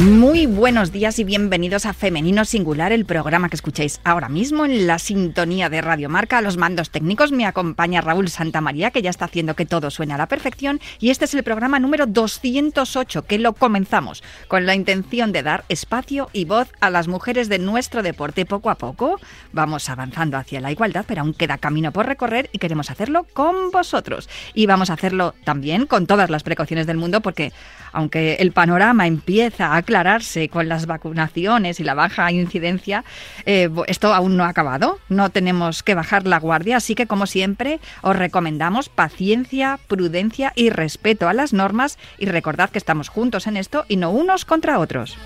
Muy buenos días y bienvenidos a Femenino Singular, el programa que escucháis ahora mismo en la sintonía de Radio Marca. A los mandos técnicos me acompaña Raúl Santamaría, que ya está haciendo que todo suene a la perfección. Y este es el programa número 208, que lo comenzamos con la intención de dar espacio y voz a las mujeres de nuestro deporte. Poco a poco vamos avanzando hacia la igualdad, pero aún queda camino por recorrer y queremos hacerlo con vosotros. Y vamos a hacerlo también con todas las precauciones del mundo, porque aunque el panorama empieza a aclararse con las vacunaciones y la baja incidencia, eh, esto aún no ha acabado. No tenemos que bajar la guardia, así que como siempre os recomendamos paciencia, prudencia y respeto a las normas y recordad que estamos juntos en esto y no unos contra otros.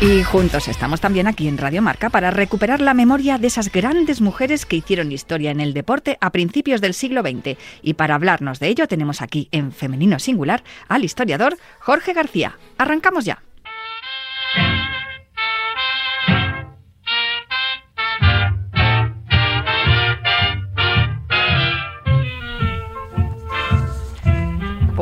Y juntos estamos también aquí en Radio Marca para recuperar la memoria de esas grandes mujeres que hicieron historia en el deporte a principios del siglo XX. Y para hablarnos de ello tenemos aquí en Femenino Singular al historiador Jorge García. Arrancamos ya.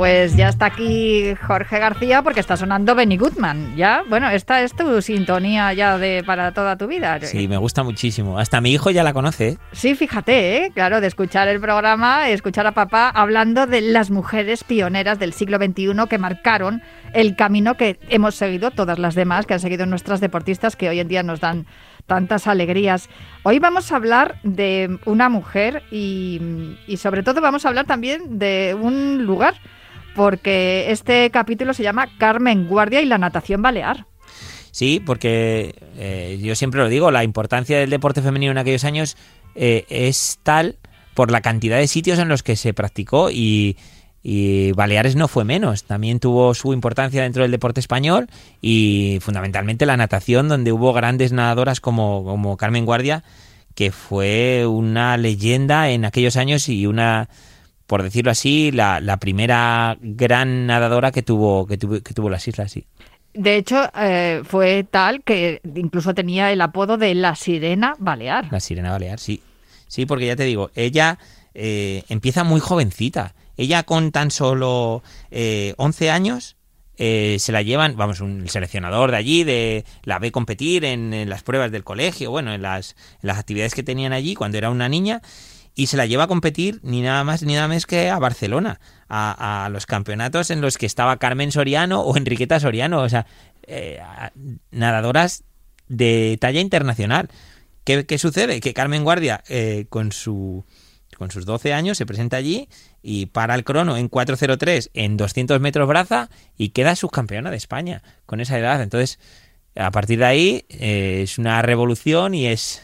Pues ya está aquí Jorge García porque está sonando Benny Goodman. Ya, bueno, esta es tu sintonía ya de para toda tu vida. Sí, me gusta muchísimo. Hasta mi hijo ya la conoce. ¿eh? Sí, fíjate, ¿eh? claro, de escuchar el programa, escuchar a papá hablando de las mujeres pioneras del siglo XXI que marcaron el camino que hemos seguido todas las demás, que han seguido nuestras deportistas que hoy en día nos dan tantas alegrías. Hoy vamos a hablar de una mujer y, y sobre todo vamos a hablar también de un lugar porque este capítulo se llama Carmen Guardia y la natación balear. Sí, porque eh, yo siempre lo digo, la importancia del deporte femenino en aquellos años eh, es tal por la cantidad de sitios en los que se practicó y, Baleares no fue menos. También tuvo su importancia dentro del deporte español y fundamentalmente la natación, donde hubo grandes nadadoras como, como Carmen Guardia, que fue una leyenda en aquellos años y una por decirlo así, la, primera gran nadadora que tuvo, que tuvo, que tuvo las islas, sí. De hecho, eh, fue tal que incluso tenía el apodo de la sirena balear. La sirena balear, sí. Sí, porque ya te digo, ella eh, empieza muy jovencita. Ella con tan solo eh, 11 años eh, se la llevan, vamos, un seleccionador de allí, de la ve competir en, las pruebas del colegio, bueno, en las, en las actividades que tenían allí cuando era una niña y se la lleva a competir ni nada más ni nada menos que a Barcelona, a, los campeonatos en los que estaba Carmen Soriano o Enriqueta Soriano, o sea, eh, nadadoras de talla internacional. ¿Qué, sucede? Que Carmen Guardia, eh, con, su, con sus 12 años, se presenta allí y para el crono en 4.03 en 200 metros braza y queda subcampeona de España con esa edad. Entonces, a partir de ahí eh, es una revolución y es,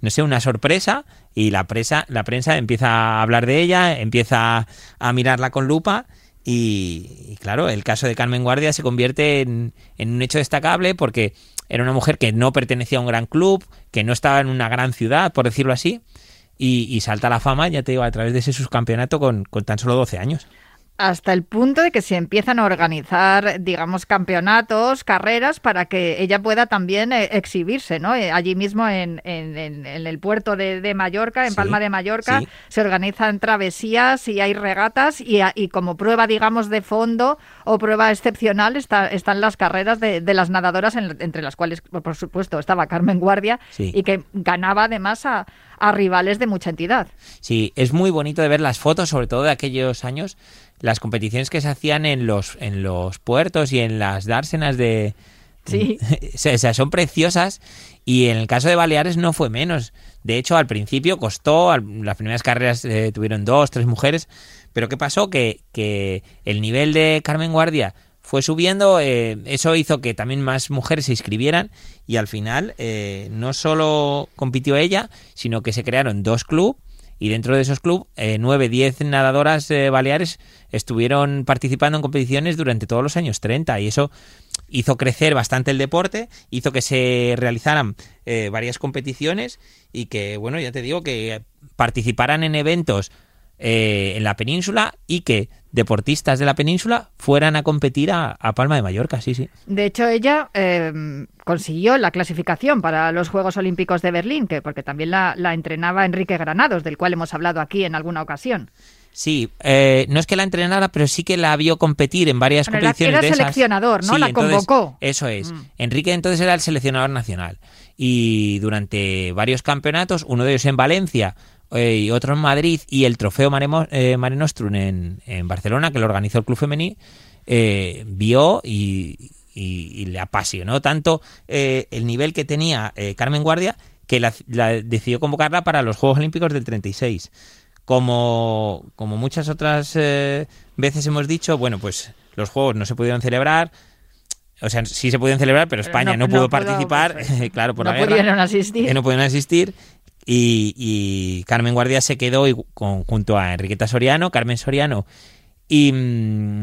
no sé, una sorpresa y la, presa, la prensa empieza a hablar de ella, empieza a mirarla con lupa y, claro, el caso de Carmen Guardia se convierte en, un hecho destacable porque era una mujer que no pertenecía a un gran club, que no estaba en una gran ciudad, por decirlo así, y, salta a la fama, ya te digo, a través de ese subcampeonato con, con tan solo 12 años hasta el punto de que se empiezan a organizar, digamos, campeonatos, carreras, para que ella pueda también eh, exhibirse, ¿no? Eh, allí mismo en, el puerto de, Mallorca, en Palma de Mallorca, se organizan travesías y hay regatas y, como prueba, digamos, de fondo o prueba excepcional están las carreras de, las nadadoras, entre las cuales, por supuesto, estaba Carmen Guardia y que ganaba además a, a rivales de mucha entidad. Sí, es muy bonito de ver las fotos, sobre todo de aquellos años las competiciones que se hacían en los, en los puertos y en las dársenas de... Sí. o sea, son preciosas y en el caso de Baleares no fue menos. De hecho, al principio costó, las primeras carreras eh, tuvieron dos, tres mujeres, pero ¿qué pasó? Que, que el nivel de Carmen Guardia fue subiendo, eh, eso hizo que también más mujeres se inscribieran y al final eh, no solo compitió ella, sino que se crearon dos clubes Y dentro de esos clubes, eh, 9, 10 nadadoras eh, baleares estuvieron participando en competiciones durante todos los años 30 y eso hizo crecer bastante el deporte, hizo que se realizaran eh, varias competiciones y que, bueno, ya te digo, que participaran en eventos eh, en la península y que deportistas de la península fueran a competir a, a Palma de Mallorca, sí, sí. De hecho, ella eh, consiguió la clasificación para los Juegos Olímpicos de Berlín, que porque también la, la entrenaba Enrique Granados, del cual hemos hablado aquí en alguna ocasión. Sí, eh, no es que la entrenara, pero sí que la vio competir en varias competiciones era de esas. seleccionador, ¿no? Sí, La entonces, convocó. Eso es. Mm. Enrique entonces era el seleccionador nacional. Y durante varios campeonatos, uno de ellos en Valencia y otro en Madrid, y el trofeo Mare, eh, Mare Nostrum en, en Barcelona, que lo organizó el Club Femení, eh, vio y, y- y le apasionó tanto eh, el nivel que tenía eh, Carmen Guardia que la, la decidió convocarla para los Juegos Olímpicos del 36. Como, como muchas otras eh, veces hemos dicho, bueno, pues los Juegos no se pudieron celebrar, o sea, sí se pudieron celebrar, pero Pero España no- no, pudo no participar, pues, claro, por no la guerra, pudieron asistir. que no pudieron asistir. Y, y Carmen Guardia se quedó y- con- junto a Enriqueta Soriano, Carmen Soriano y mm,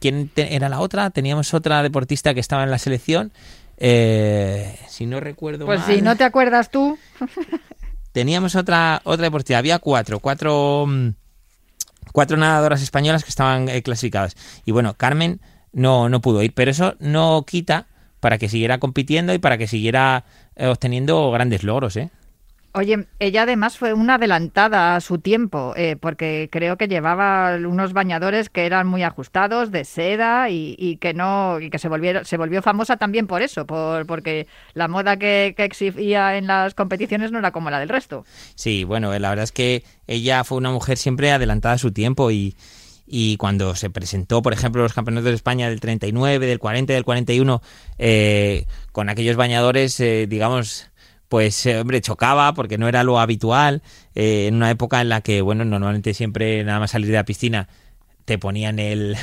¿quién te- era la otra? Teníamos otra deportista que estaba en la selección. eh, si no recuerdo Pues mal. si no te acuerdas tú, Teníamos otra otra deportista, había cuatro, cuatro mm, cuatro nadadoras españolas que estaban eh, clasificadas. Y bueno, Carmen no, no pudo ir, pero eso no quita para que siguiera compitiendo y para que siguiera eh, obteniendo grandes logros, ¿eh? Oye, ella además fue una adelantada a su tiempo, eh, porque creo que llevaba unos bañadores que eran muy ajustados, de seda, y, que no, y que se volvieron, se volvió famosa también por eso, por, porque la moda que, que en las competiciones no era como la del resto. Sí, bueno, eh, la verdad es que ella fue una mujer siempre adelantada a su tiempo y, y cuando se presentó, por ejemplo, los campeonatos de España del 39, del 40, del 41, eh, con aquellos bañadores, eh, digamos, pues, eh, hombre, chocaba porque no era lo habitual, eh, en una época en la que, bueno, normalmente siempre nada más salir de la piscina te ponían el...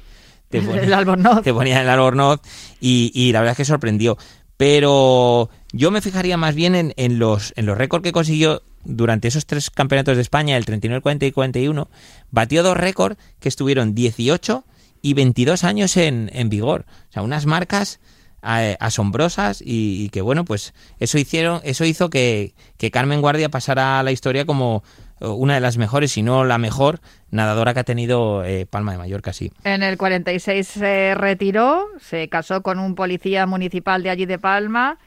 te ponían- El albornoz. te ponían el albornoz y, y la verdad es que sorprendió. Pero yo me fijaría más bien en, en los, en los récords que consiguió durante esos tres campeonatos de España, el 39, el 40 y 41. Batió dos récords que estuvieron 18 y 22 años en, en vigor. O sea, unas marcas asombrosas y, que bueno, pues eso hicieron, eso hizo que, que Carmen Guardia pasara a la historia como eh, una de las mejores, si no la mejor nadadora que ha tenido eh, Palma de Mallorca, sí. En el 46 se retiró, se casó con un policía municipal de allí de Palma,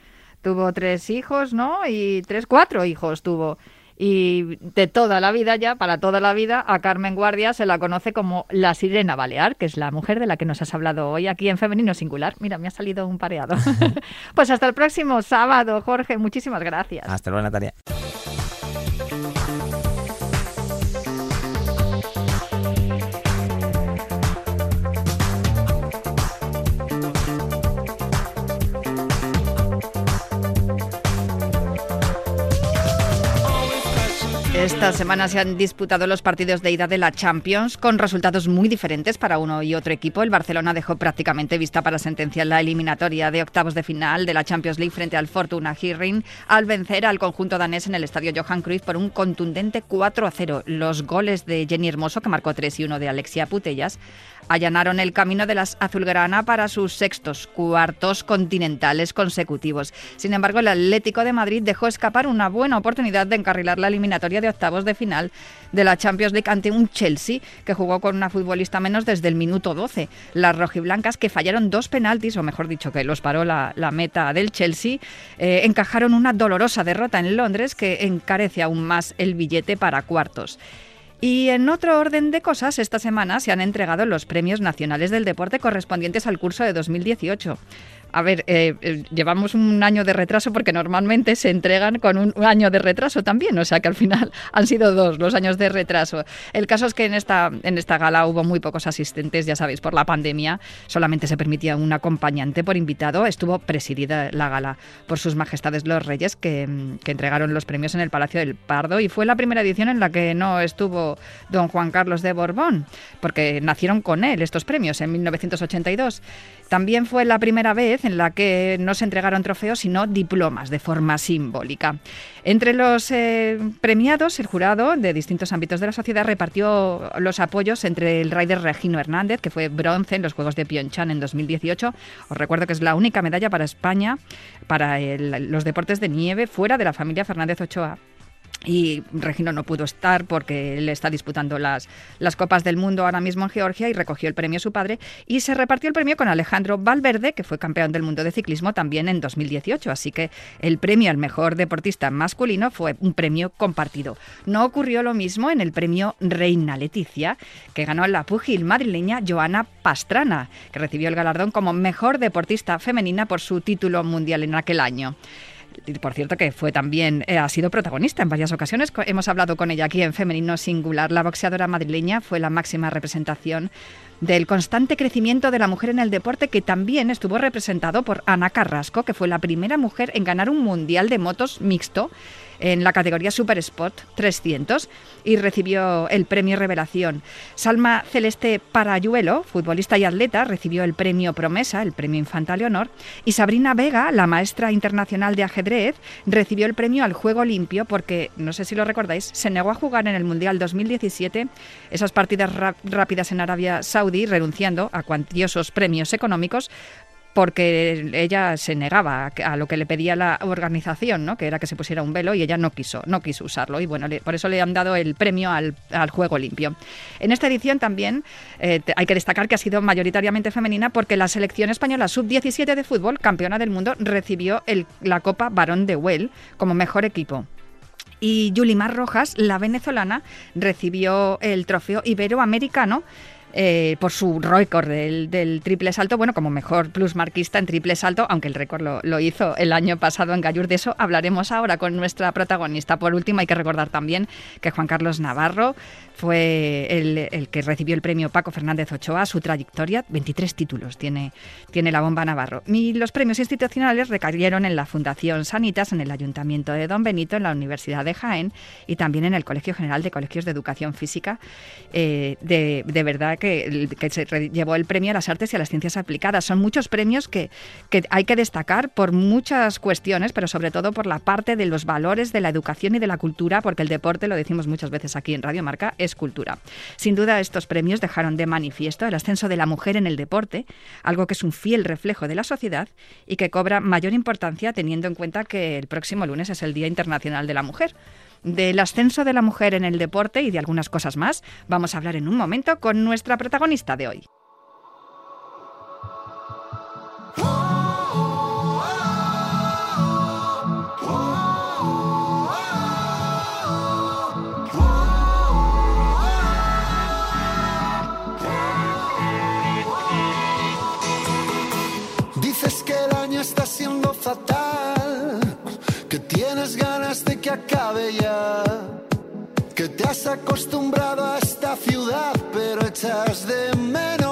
tuvo tres hijos, ¿no? Y tres, cuatro hijos tuvo. Y de toda la vida ya, para toda la vida, a Carmen Guardia se la conoce como la sirena balear, que es la mujer de la que nos has hablado hoy aquí en Femenino Singular. Mira, me ha salido un pareado. pues hasta el próximo sábado, Jorge. Muchísimas gracias. Hasta luego, Natalia. Esta semana se han disputado los partidos de ida de la Champions con resultados muy diferentes para uno y otro equipo. El Barcelona dejó prácticamente vista para sentenciar la eliminatoria de octavos de final de la Champions League frente al Fortuna Hirring al vencer al conjunto danés en el estadio Johan Cruyff por un contundente 4 a 0. Los goles de Jenny Hermoso, que marcó 3 y 1 de Alexia Putellas, allanaron el camino de las azulgrana para sus sextos, cuartos continentales consecutivos. Sin embargo, el Atlético de Madrid dejó escapar una buena oportunidad de encarrilar la eliminatoria de octavos de final de la Champions League ante un Chelsea que jugó con una futbolista menos desde el minuto 12. Las rojiblancas que fallaron dos penaltis, o mejor dicho, que los paró la, meta del Chelsea, eh, encajaron una dolorosa derrota en Londres que encarece aún más el billete para cuartos. Y en otro orden de cosas, esta semana se han entregado los premios nacionales del deporte correspondientes al curso de 2018. A ver, eh, eh, llevamos un año de retraso porque normalmente se entregan con un año de retraso también, o sea que al final han sido dos los años de retraso. El caso es que en esta, en esta gala hubo muy pocos asistentes, ya sabéis, por la pandemia, solamente se permitía un acompañante por invitado. Estuvo presidida la gala por sus majestades los reyes que, mm, que entregaron los premios en el Palacio del Pardo y fue la primera edición en la que no estuvo don Juan Carlos de Borbón, porque nacieron con él estos premios en 1982. También fue la primera vez en la que no se entregaron trofeos, sino diplomas de forma simbólica. Entre los eh, premiados, el jurado de distintos ámbitos de la sociedad repartió los apoyos entre el rider Regino Hernández, que fue bronce en los Juegos de Pyeongchang en 2018. Os recuerdo que es la única medalla para España para los deportes de nieve fuera de la familia Fernández Ochoa y Regino no pudo estar porque él está disputando las, las Copas del Mundo ahora mismo en Georgia y recogió el premio su padre y se repartió el premio con Alejandro Valverde, que fue campeón del mundo de ciclismo también en 2018. Así que el premio al mejor deportista masculino fue un premio compartido. No ocurrió lo mismo en el premio Reina Leticia, que ganó la pugil madrileña Joana Pastrana, que recibió el galardón como mejor deportista femenina por su título mundial en aquel año por cierto que fue también, eh, ha sido protagonista en varias ocasiones. Hemos hablado con ella aquí en Femenino Singular. La boxeadora madrileña fue la máxima representación del constante crecimiento de la mujer en el deporte que también estuvo representado por Ana Carrasco, que fue la primera mujer en ganar un mundial de motos mixto en la categoría Super Sport 300 y recibió el premio Revelación. Salma Celeste Parayuelo, futbolista y atleta, recibió el premio Promesa, el premio Infanta Leonor, y Sabrina Vega, la maestra internacional de ajedrez, recibió el premio al Juego Limpio porque, no sé si lo recordáis, se negó a jugar en el Mundial 2017 esas partidas rápidas en Arabia Saudí, renunciando a cuantiosos premios económicos porque ella se negaba a lo que le pedía la organización, ¿no? que era que se pusiera un velo y ella no quiso, no quiso usarlo y bueno, por eso le han dado el premio al, juego limpio. En esta edición también eh, hay que destacar que ha sido mayoritariamente femenina porque la selección española sub-17 de fútbol, campeona del mundo, recibió la Copa Barón de Well como mejor equipo y Yulimar Rojas, la venezolana, recibió el trofeo iberoamericano eh, por su récord del, triple salto, bueno, como mejor plus marquista en triple salto, aunque el récord lo, hizo el año pasado en Gallur. De eso hablaremos ahora con nuestra protagonista. Por último, hay que recordar también que Juan Carlos Navarro fue el, que recibió el premio Paco Fernández Ochoa, su trayectoria, 23 títulos tiene, tiene la bomba Navarro. Los premios institucionales recayeron en la Fundación Sanitas, en el Ayuntamiento de Don Benito, en la Universidad de Jaén y también en el Colegio General de Colegios de Educación Física. Eh, de, de verdad que, se llevó el premio a las artes y a las ciencias aplicadas. Son muchos premios que, hay que destacar por muchas cuestiones, pero sobre todo por la parte de los valores de la educación y de la cultura, porque el deporte, lo decimos muchas veces aquí en Radio Marca, es cultura. Sin duda, estos premios dejaron de manifiesto el ascenso de la mujer en el deporte, algo que es un fiel reflejo de la sociedad y que cobra mayor importancia teniendo en cuenta que el próximo lunes es el Día Internacional de la Mujer del ascenso de la mujer en el deporte y de algunas cosas más, vamos a hablar en un momento con nuestra protagonista de hoy. Dices que el año está siendo fatal acabe ya. Que te has acostumbrado a esta ciudad, pero echas de menos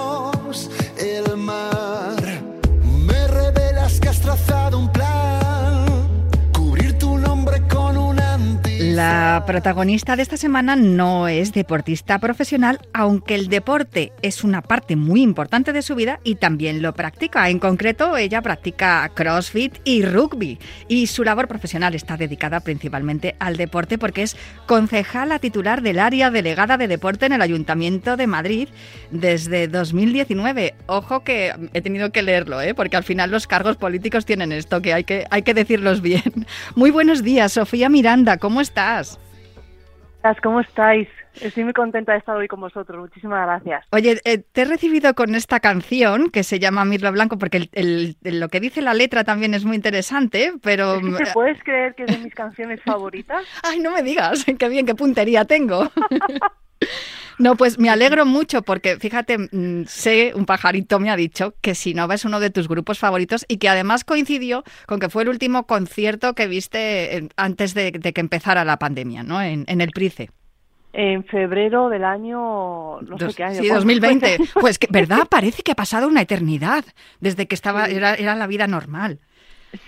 la protagonista de esta semana no es deportista profesional, aunque el deporte es una parte muy importante de su vida y también lo practica. En concreto, ella practica CrossFit y rugby y su labor profesional está dedicada principalmente al deporte porque es concejala titular del área delegada de deporte en el Ayuntamiento de Madrid desde 2019. Ojo que he tenido que leerlo, ¿eh? porque al final los cargos políticos tienen esto, que hay que, hay que decirlos bien. Muy buenos días, Sofía Miranda, ¿cómo estás? ¿Cómo estáis? Estoy muy contenta de estar hoy con vosotros. Muchísimas gracias. Oye, eh, te he recibido con esta canción que se llama Mirlo Blanco porque lo que dice la letra también es muy interesante, pero... ¿Te puedes creer que es de mis canciones favoritas? Ay, no me digas. Qué bien, qué puntería tengo. No, pues me alegro mucho porque fíjate, mm, sé, un pajarito me ha dicho que si no es uno de tus grupos favoritos y que además coincidió con que fue el último concierto que viste antes de, que empezara la pandemia, ¿no? En, el Price. En febrero del año, no sé qué año. Sí, 2020. Pues, que, ¿verdad? Parece que ha pasado una eternidad desde que estaba, era, era la vida normal.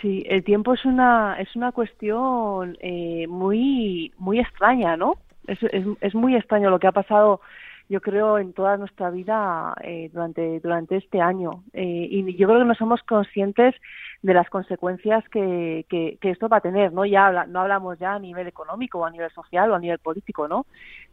Sí, el tiempo es una, es una cuestión eh, muy, muy extraña, ¿no? Es, es, muy extraño lo que ha pasado yo creo, en toda nuestra vida eh, durante, durante este año. Eh, y yo creo que no somos conscientes de las consecuencias que, que, esto va a tener, ¿no? Ya no hablamos ya a nivel económico a nivel social o a nivel político, ¿no?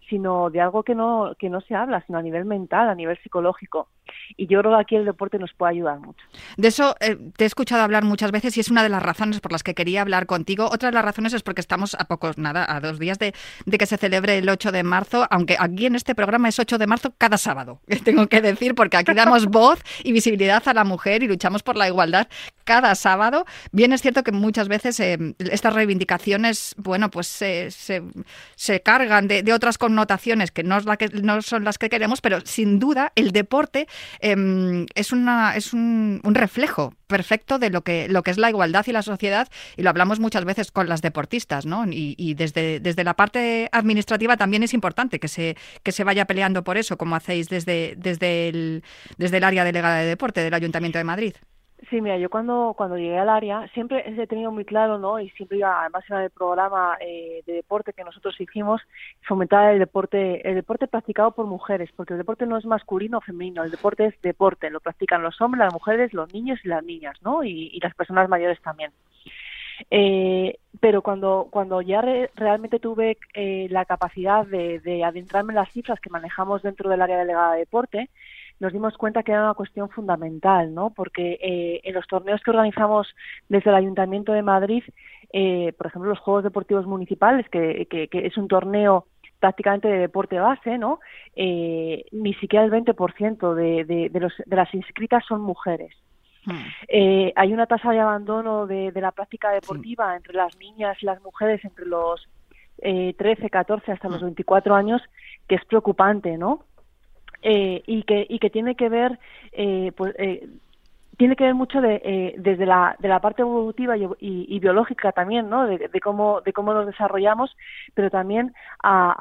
Sino de algo que no, que no se habla, sino a nivel mental, a nivel psicológico. Y yo creo que aquí el deporte nos puede ayudar mucho. De eso eh, te he escuchado hablar muchas veces y es una de las razones por las que quería hablar contigo. Otra de las razones es porque estamos a pocos, nada, a dos días de, de que se celebre el 8 de marzo, aunque aquí en este programa es 8 de marzo cada sábado, tengo que decir, porque aquí damos voz y visibilidad a la mujer y luchamos por la igualdad cada sábado. Bien es cierto que muchas veces eh, estas reivindicaciones, bueno, pues se, se, cargan de, de, otras connotaciones que no, es la que no son las que queremos, pero sin duda el deporte em, es, una, es un, un, reflejo perfecto de lo que, lo que es la igualdad y la sociedad, y lo hablamos muchas veces con las deportistas, ¿no? Y, y desde, desde la parte administrativa también es importante que se, que se vaya peleando por eso, como hacéis desde, desde, el, desde el área delegada de deporte del Ayuntamiento de Madrid. Sí, mira, yo cuando, cuando llegué al área siempre he tenido muy claro, ¿no? Y siempre iba, además era el programa eh, de deporte que nosotros hicimos, fomentar el deporte, el deporte practicado por mujeres, porque el deporte no es masculino o femenino, el deporte es deporte, lo practican los hombres, las mujeres, los niños y las niñas, ¿no? Y, las personas mayores también. Eh, pero cuando, cuando ya realmente tuve eh, la capacidad de, de adentrarme en las cifras que manejamos dentro del área delegada de deporte, nos dimos cuenta que era una cuestión fundamental, ¿no? Porque eh, en los torneos que organizamos desde el Ayuntamiento de Madrid, eh, por ejemplo, los Juegos Deportivos Municipales, que, que, es un torneo prácticamente de deporte base, ¿no? Eh, ni siquiera el 20% de, de, de, los, de las inscritas son mujeres. Hmm. Eh, hay una tasa de abandono de, de la práctica deportiva entre las niñas y las mujeres entre los eh, 13, 14 hasta los 24 hmm. años que es preocupante, ¿no? Eh, y que y que tiene que ver eh, pues eh, tiene que ver mucho de, eh, desde la, de la parte evolutiva y, biológica también, ¿no? De, de, cómo, de cómo nos desarrollamos, pero también a,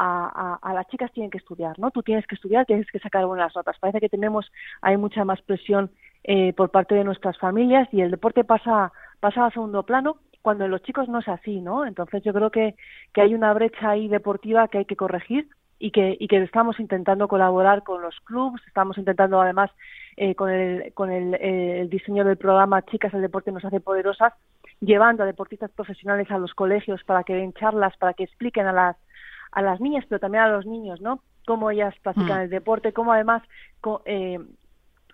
a, a, las chicas tienen que estudiar, ¿no? Tú tienes que estudiar, tienes que sacar buenas notas. Parece que tenemos, hay mucha más presión eh, por parte de nuestras familias y el deporte pasa, pasa a segundo plano cuando en los chicos no es así, ¿no? Entonces yo creo que, que hay una brecha ahí deportiva que hay que corregir y que, y que estamos intentando colaborar con los clubes, estamos intentando además eh, con, el, con el, el, diseño del programa Chicas el Deporte nos hace poderosas, llevando a deportistas profesionales a los colegios para que den charlas, para que expliquen a las, a las niñas, pero también a los niños, ¿no? Cómo ellas practican mm. el deporte, cómo además eh,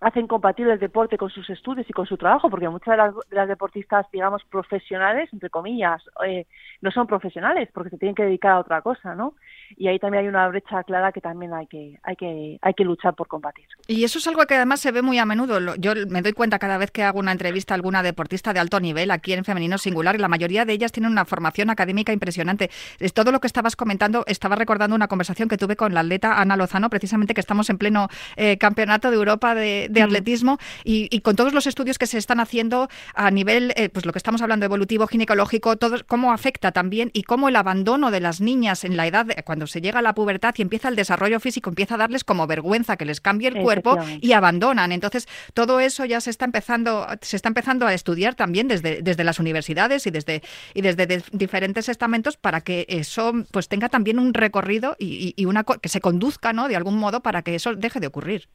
hacen compatible el deporte con sus estudios y con su trabajo, porque muchas de las, de las deportistas, digamos, profesionales, entre comillas, eh, no son profesionales porque se tienen que dedicar a otra cosa, ¿no? Y ahí también hay una brecha clara que también hay que, hay que, hay que luchar por combatir. Y eso es algo que además se ve muy a menudo. Yo me doy cuenta cada vez que hago una entrevista a alguna deportista de alto nivel aquí en Femenino Singular, y la mayoría de ellas tienen una formación académica impresionante. Es todo lo que estabas comentando, estaba recordando una conversación que tuve con la atleta Ana Lozano, precisamente que estamos en pleno eh, campeonato de Europa de, de atletismo y, con todos los estudios que se están haciendo a nivel, eh, pues lo que estamos hablando, evolutivo, ginecológico, todo, cómo afecta también y cómo el abandono de las niñas en la edad, cuando se llega a la pubertad y empieza el desarrollo físico, empieza a darles como vergüenza que les cambie el cuerpo y abandonan. Entonces, todo eso ya se está empezando, se está empezando a estudiar también desde, desde las universidades y desde, y desde diferentes estamentos para que eso pues tenga también un recorrido y, y una que se conduzca, ¿no? De algún modo para que eso deje de ocurrir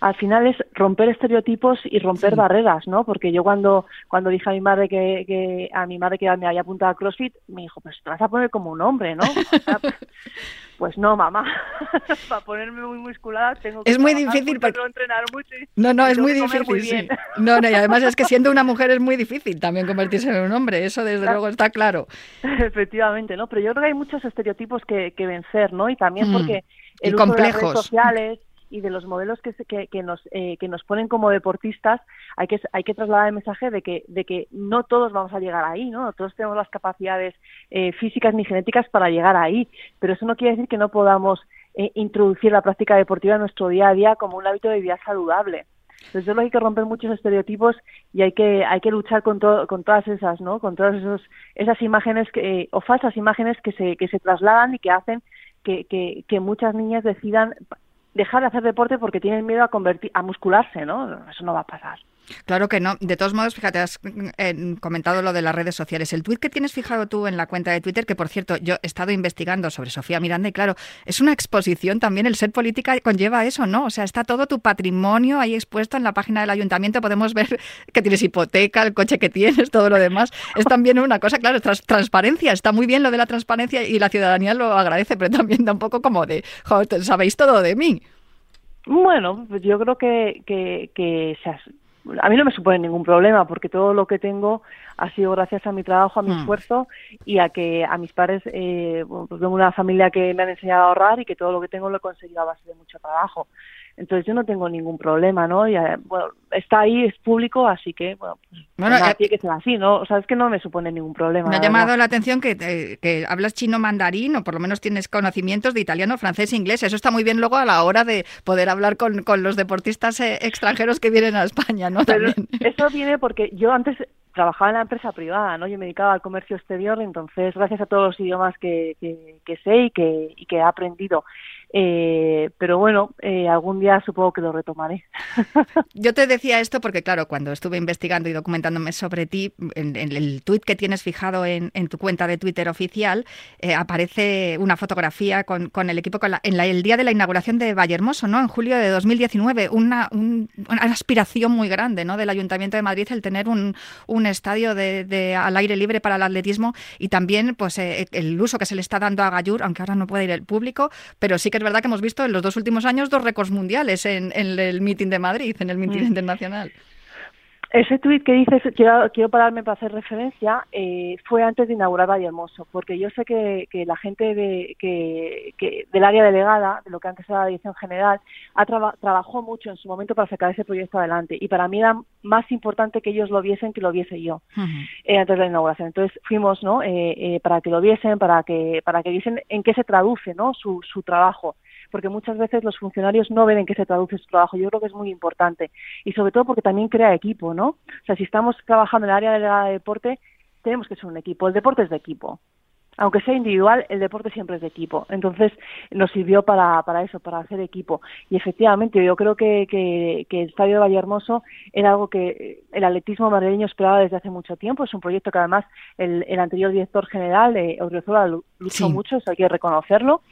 al final es romper estereotipos y romper barreras, ¿no? Porque yo cuando cuando dije a mi madre que, que a mi madre que me había apuntado a CrossFit, me dijo, pues te vas a poner como un hombre, ¿no? pues no, mamá. Para ponerme muy musculada tengo que Es muy difícil porque entrenar mucho. no, no, es muy difícil, sí. No, no, y además es que siendo una mujer es muy difícil también convertirse en un hombre, eso desde luego está claro. Efectivamente, ¿no? Pero yo creo que hay muchos estereotipos que, que vencer, ¿no? Y también mm. porque el uso complejos. de las redes sociales y de los modelos que, que, que nos, eh, que nos ponen como deportistas, hay que, hay que trasladar el mensaje de que, de que no todos vamos a llegar ahí, ¿no? todos tenemos las capacidades eh, físicas ni genéticas para llegar ahí, pero eso no quiere decir que no podamos eh, introducir la práctica deportiva en nuestro día a día como un hábito de vida saludable. Entonces, yo hay que romper muchos estereotipos y hay que hay que luchar con con todas esas, ¿no? Con todas esos, esas imágenes que, o falsas imágenes que se que se trasladan y que hacen que, que muchas niñas decidan dejar de hacer deporte porque tienen miedo a convertir a muscularse, ¿no? Eso no va a pasar. Claro que no. De todos modos, fíjate, has eh, comentado lo de las redes sociales. El tuit que tienes fijado tú en la cuenta de Twitter, que por cierto, yo he estado investigando sobre Sofía Miranda y claro, es una exposición también. El ser política conlleva eso, ¿no? O sea, está todo tu patrimonio ahí expuesto en la página del ayuntamiento. Podemos ver que tienes hipoteca, el coche que tienes, todo lo demás. Es también una cosa, claro, transparencia. Está muy bien lo de la transparencia y la ciudadanía lo agradece, pero también da un poco como de, joder, sabéis todo de mí. Bueno, yo creo que, que, que a mí no me supone ningún problema porque todo lo que tengo ha sido gracias a mi trabajo, a mi hmm. esfuerzo y a que a mis padres, eh, pues tengo una familia que me han enseñado a ahorrar y que todo lo que tengo lo he conseguido a base de mucho trabajo. Entonces yo no tengo ningún problema, ¿no? Y, eh, bueno, está ahí, es público, así que, bueno, pues, bueno eh, tiene que ser así, ¿no? O sea, es que no me supone ningún problema. Me ha llamado la atención que, que, hablas chino mandarín o por lo menos tienes conocimientos de italiano, francés e inglés. Eso está muy bien luego a la hora de poder hablar con, con los deportistas eh, extranjeros que vienen a España, ¿no? eso viene porque yo antes trabajaba en la empresa privada, ¿no? Yo me dedicaba al comercio exterior, entonces gracias a todos los idiomas que, que, que sé y que, y que he aprendido eh, pero bueno, eh, algún día supongo que lo retomaré. Yo te decía esto porque, claro, cuando estuve investigando y documentándome sobre ti, en, el tuit que tienes fijado en, tu cuenta de Twitter oficial, eh, aparece una fotografía con, el equipo con en el día de la inauguración de Vallehermoso, ¿no? En julio de 2019, una, una aspiración muy grande, ¿no? Del Ayuntamiento de Madrid el tener un, un estadio de, al aire libre para el atletismo y también, pues, el uso que se le está dando a Gallur, aunque ahora no puede ir el público, pero sí que es verdad que hemos visto en los dos últimos años dos récords mundiales en, el meeting de Madrid, en el meeting mm. internacional. Ese tuit que dices, quiero, quiero pararme para hacer referencia, eh, fue antes de inaugurar Valle Hermoso, porque yo sé que, que la gente de, que, que del área delegada, de lo que antes era la dirección general, ha trabajó mucho en su momento para sacar ese proyecto adelante. Y para mí era más importante que ellos lo viesen que lo viese yo eh, antes de la inauguración. Entonces fuimos, ¿no? Eh, eh, para que lo viesen, para que para que viesen en qué se traduce, ¿no? Su, su trabajo porque muchas veces los funcionarios no ven en qué se traduce su trabajo. Yo creo que es muy importante y sobre todo porque también crea equipo, ¿no? O sea, si estamos trabajando en el área de deporte, tenemos que ser un equipo. El deporte es de equipo aunque sea individual, el deporte siempre es de equipo. Entonces nos sirvió para, para eso, para hacer equipo. Y efectivamente, yo creo que, que, el Estadio de Vallehermoso era algo que el atletismo madrileño esperaba desde hace mucho tiempo. Es un proyecto que además el, el anterior director general, eh, luchó mucho, eso hay que reconocerlo.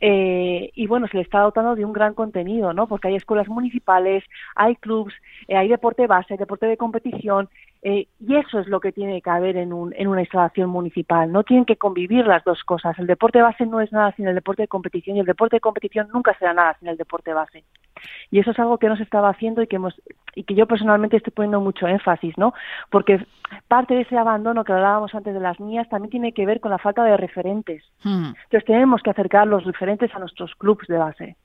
Eh, y bueno, se le está dotando de un gran contenido, ¿no? Porque hay escuelas municipales, hay clubs, eh, hay deporte base, hay deporte de competición, eh, y eso es lo que tiene que haber en, un, en una instalación municipal. No tienen que convivir las dos cosas. El deporte base no es nada sin el deporte de competición y el deporte de competición nunca será nada sin el deporte base. Y eso es algo que no se estaba haciendo y que hemos y que yo personalmente estoy poniendo mucho énfasis, ¿no? Porque parte de ese abandono que hablábamos antes de las niñas también tiene que ver con la falta de referentes. Hmm. Entonces tenemos que acercar los referentes a nuestros clubes de base.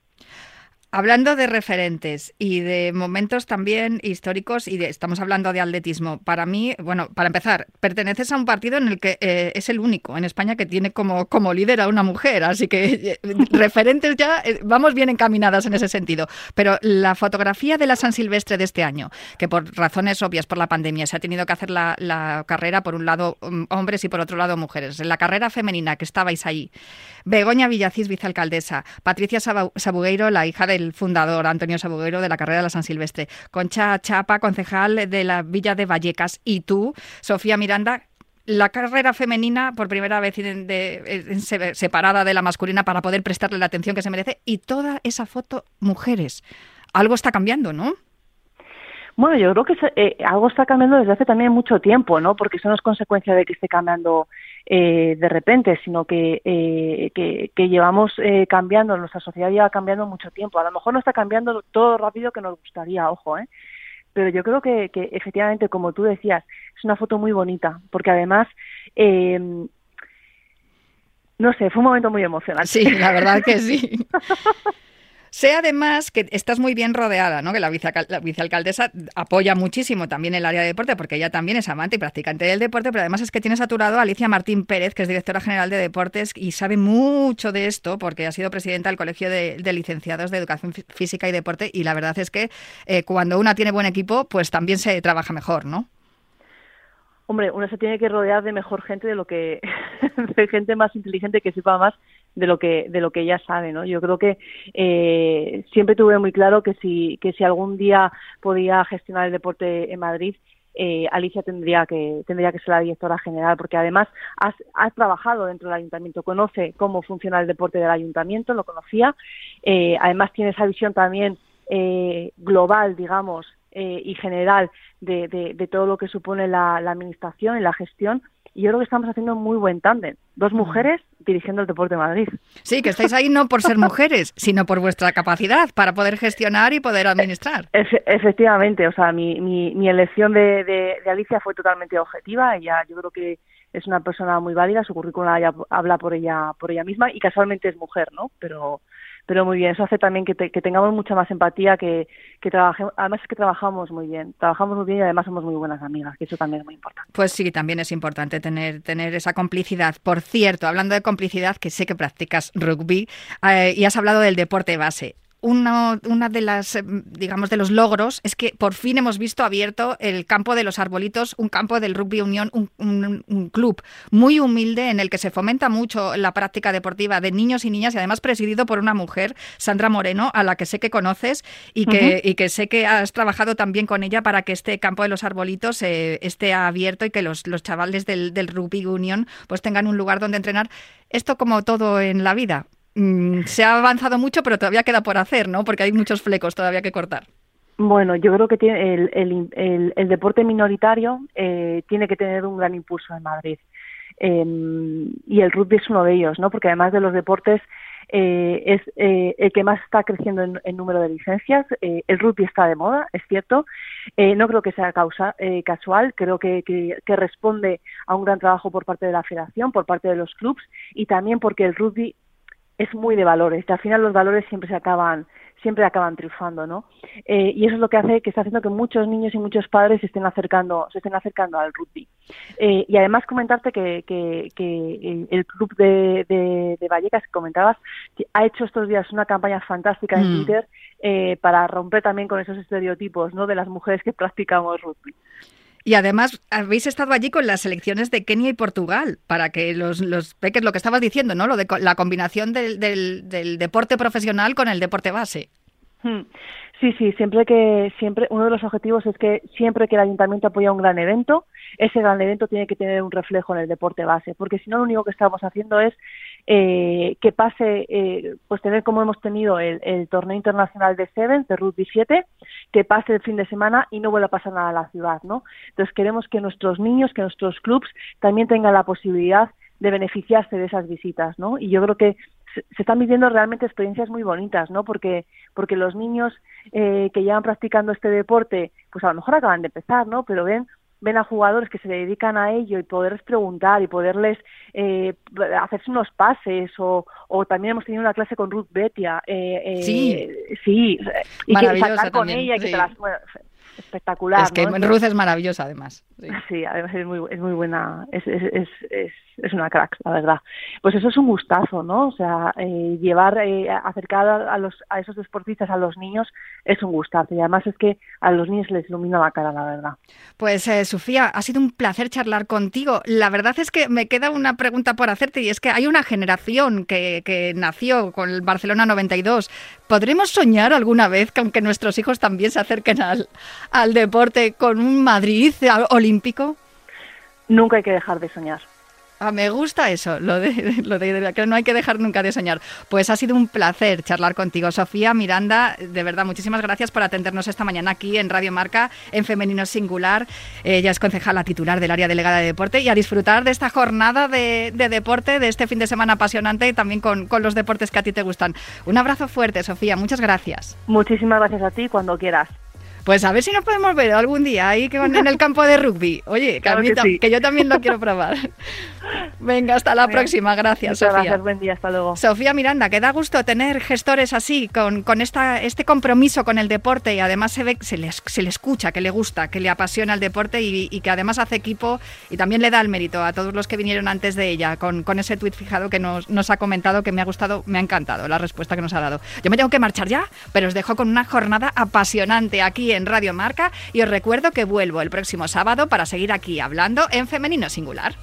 Hablando de referentes y de momentos también históricos, y estamos hablando de atletismo, para mí, bueno, para empezar, perteneces a un partido en el que eh, es el único en España que tiene como, como líder a una mujer, así que eh, referentes ya eh, vamos bien encaminadas en ese sentido. Pero la fotografía de la San Silvestre de este año, que por razones obvias, por la pandemia, se ha tenido que hacer la, la carrera por un lado mm, hombres y por otro lado mujeres. En la carrera femenina que estabais ahí, Begoña Villacís, vicealcaldesa, Patricia Sabugueiro, la hija del fundador, Antonio Sabugueiro, de la carrera de la San Silvestre, Concha Chapa, concejal de la Villa de Vallecas, y tú, Sofía Miranda, la carrera femenina por primera vez separada de la masculina para poder prestarle la atención que se merece y toda esa foto mujeres. Algo está cambiando, ¿no? Bueno, yo creo que eh, algo está cambiando desde hace también mucho tiempo, ¿no? Porque eso no es consecuencia de que esté cambiando eh, de repente, sino que, eh, que, llevamos eh, cambiando, nuestra sociedad lleva cambiando mucho tiempo. A lo mejor no está cambiando todo rápido que nos gustaría, ojo, ¿eh? Pero yo creo que, que efectivamente, como tú decías, es una foto muy bonita, porque además eh, no sé, fue un momento muy emocionante. Sí, la verdad que sí. Sé además que estás muy bien rodeada, ¿no? que la, vicealcaldesa apoya muchísimo también el área de deporte, porque ella también es amante y practicante del deporte, pero además es que tiene saturado a Alicia Martín Pérez, que es directora general de deportes y sabe mucho de esto, porque ha sido presidenta del Colegio de, Licenciados de Educación Física y Deporte, y la verdad es que eh, cuando una tiene buen equipo, pues también se trabaja mejor, ¿no? Hombre, uno se tiene que rodear de mejor gente de lo que de gente más inteligente que sepa más de lo que de lo que ella sabe no yo creo que eh, siempre tuve muy claro que si que si algún día podía gestionar el deporte en Madrid eh, Alicia tendría que tendría que ser la directora general porque además has, trabajado dentro del ayuntamiento conoce cómo funciona el deporte del ayuntamiento lo conocía eh, además tiene esa visión también eh, global digamos eh, y general de, de, de, todo lo que supone la administración y la gestión y yo creo que estamos haciendo un muy buen tándem. Dos mujeres dirigiendo el deporte de Madrid. Sí, que estáis ahí no por ser mujeres, sino por vuestra capacidad para poder gestionar y poder administrar. Efe, efectivamente, o sea, mi, mi, mi elección de, de, de, Alicia fue totalmente objetiva. Ella, yo creo que es una persona muy válida, su currículum habla por ella, por ella misma y casualmente es mujer, ¿no? Pero pero muy bien. Eso hace también que, te, que tengamos mucha más empatía, que, que trabajemos, además es que trabajamos muy bien, trabajamos muy bien y además somos muy buenas amigas, que eso también es muy importante. Pues sí, también es importante tener, tener esa complicidad. Por cierto, hablando de complicidad, que sé que practicas rugby eh, y has hablado del deporte base una, una, de las, digamos, de los logros es que por fin hemos visto abierto el campo de los arbolitos, un campo del Rugby Unión, un, un, un, club muy humilde en el que se fomenta mucho la práctica deportiva de niños y niñas y además presidido por una mujer, Sandra Moreno, a la que sé que conoces y que, uh -huh. y que sé que has trabajado también con ella para que este campo de los arbolitos eh, esté abierto y que los, los chavales del, del Rugby Unión pues tengan un lugar donde entrenar. Esto como todo en la vida, Mm, se ha avanzado mucho, pero todavía queda por hacer, ¿no? Porque hay muchos flecos todavía que cortar. Bueno, yo creo que tiene el, el, el, deporte minoritario eh, tiene que tener un gran impulso en Madrid. Eh, y el rugby es uno de ellos, ¿no? Porque además de los deportes eh, es eh, el que más está creciendo en, número de licencias. Eh, el rugby está de moda, es cierto. Eh, no creo que sea causa, casual, creo que, que, que, responde a un gran trabajo por parte de la federación, por parte de los clubes y también porque el rugby es muy de valores, que al final los valores siempre se acaban siempre acaban triunfando, ¿no? Eh, y eso es lo que hace que está haciendo que muchos niños y muchos padres se estén acercando, se estén acercando al rugby. Eh, y además comentarte que, que, que el club de, de, de, Vallecas que comentabas que ha hecho estos días una campaña fantástica en mm. Twitter eh, para romper también con esos estereotipos, ¿no? De las mujeres que practicamos rugby. Y además habéis estado allí con las selecciones de Kenia y Portugal, para que los, los peques, lo que estabas diciendo, ¿no? Lo de la combinación del, del, del deporte profesional con el deporte base. Hmm. Sí, sí, siempre que siempre uno de los objetivos es que siempre que el ayuntamiento apoya un gran evento, ese gran evento tiene que tener un reflejo en el deporte base, porque si no lo único que estamos haciendo es eh, que pase, eh, pues tener como hemos tenido el, el torneo internacional de Sevens, de Rugby 7, que pase el fin de semana y no vuelva a pasar nada a la ciudad, ¿no? Entonces queremos que nuestros niños, que nuestros clubs también tengan la posibilidad de beneficiarse de esas visitas, ¿no? Y yo creo que se, están viviendo realmente experiencias muy bonitas, ¿no? Porque, porque los niños eh, que llevan practicando este deporte, pues a lo mejor acaban de empezar, ¿no? Pero ven ven a jugadores que se dedican a ello y poderles preguntar y poderles eh, hacerse unos pases o, o, también hemos tenido una clase con Ruth Betia eh, eh, sí. sí y que sacar con ella y que te las bueno, espectacular es que ¿no? Ruth es maravillosa además sí, sí además es muy es muy buena es, es, es, es es una crack, la verdad. Pues eso es un gustazo, ¿no? O sea, eh, llevar, eh, acercar a, los, a esos deportistas a los niños es un gustazo. Y además es que a los niños les ilumina la cara, la verdad. Pues, eh, Sofía, ha sido un placer charlar contigo. La verdad es que me queda una pregunta por hacerte y es que hay una generación que, que nació con el Barcelona 92. ¿Podremos soñar alguna vez que aunque nuestros hijos también se acerquen al, al deporte con un Madrid olímpico? Nunca hay que dejar de soñar. Ah, me gusta eso, lo de, lo de, que no hay que dejar nunca de soñar. Pues ha sido un placer charlar contigo, Sofía Miranda. De verdad, muchísimas gracias por atendernos esta mañana aquí en Radio Marca, en Femenino Singular. Ella es concejala titular del área delegada de deporte y a disfrutar de esta jornada de, de deporte, de este fin de semana apasionante y también con, con, los deportes que a ti te gustan. Un abrazo fuerte, Sofía. Muchas gracias. Muchísimas gracias a ti cuando quieras. Pues a ver si nos podemos ver algún día ahí en el campo de rugby. Oye, claro que, que, sí. que, yo también lo quiero probar. Venga, hasta la Bien. próxima. Gracias, Muchas Sofía. Gracias, buen día, hasta luego. Sofía Miranda, que da gusto tener gestores así, con, con esta, este compromiso con el deporte y además se ve, se le, se le escucha, que le gusta, que le apasiona el deporte y, y, que además hace equipo y también le da el mérito a todos los que vinieron antes de ella con, con ese tuit fijado que nos, nos ha comentado, que me ha gustado, me ha encantado la respuesta que nos ha dado. Yo me tengo que marchar ya, pero os dejo con una jornada apasionante aquí en Radio Marca y os recuerdo que vuelvo el próximo sábado para seguir aquí hablando en femenino singular.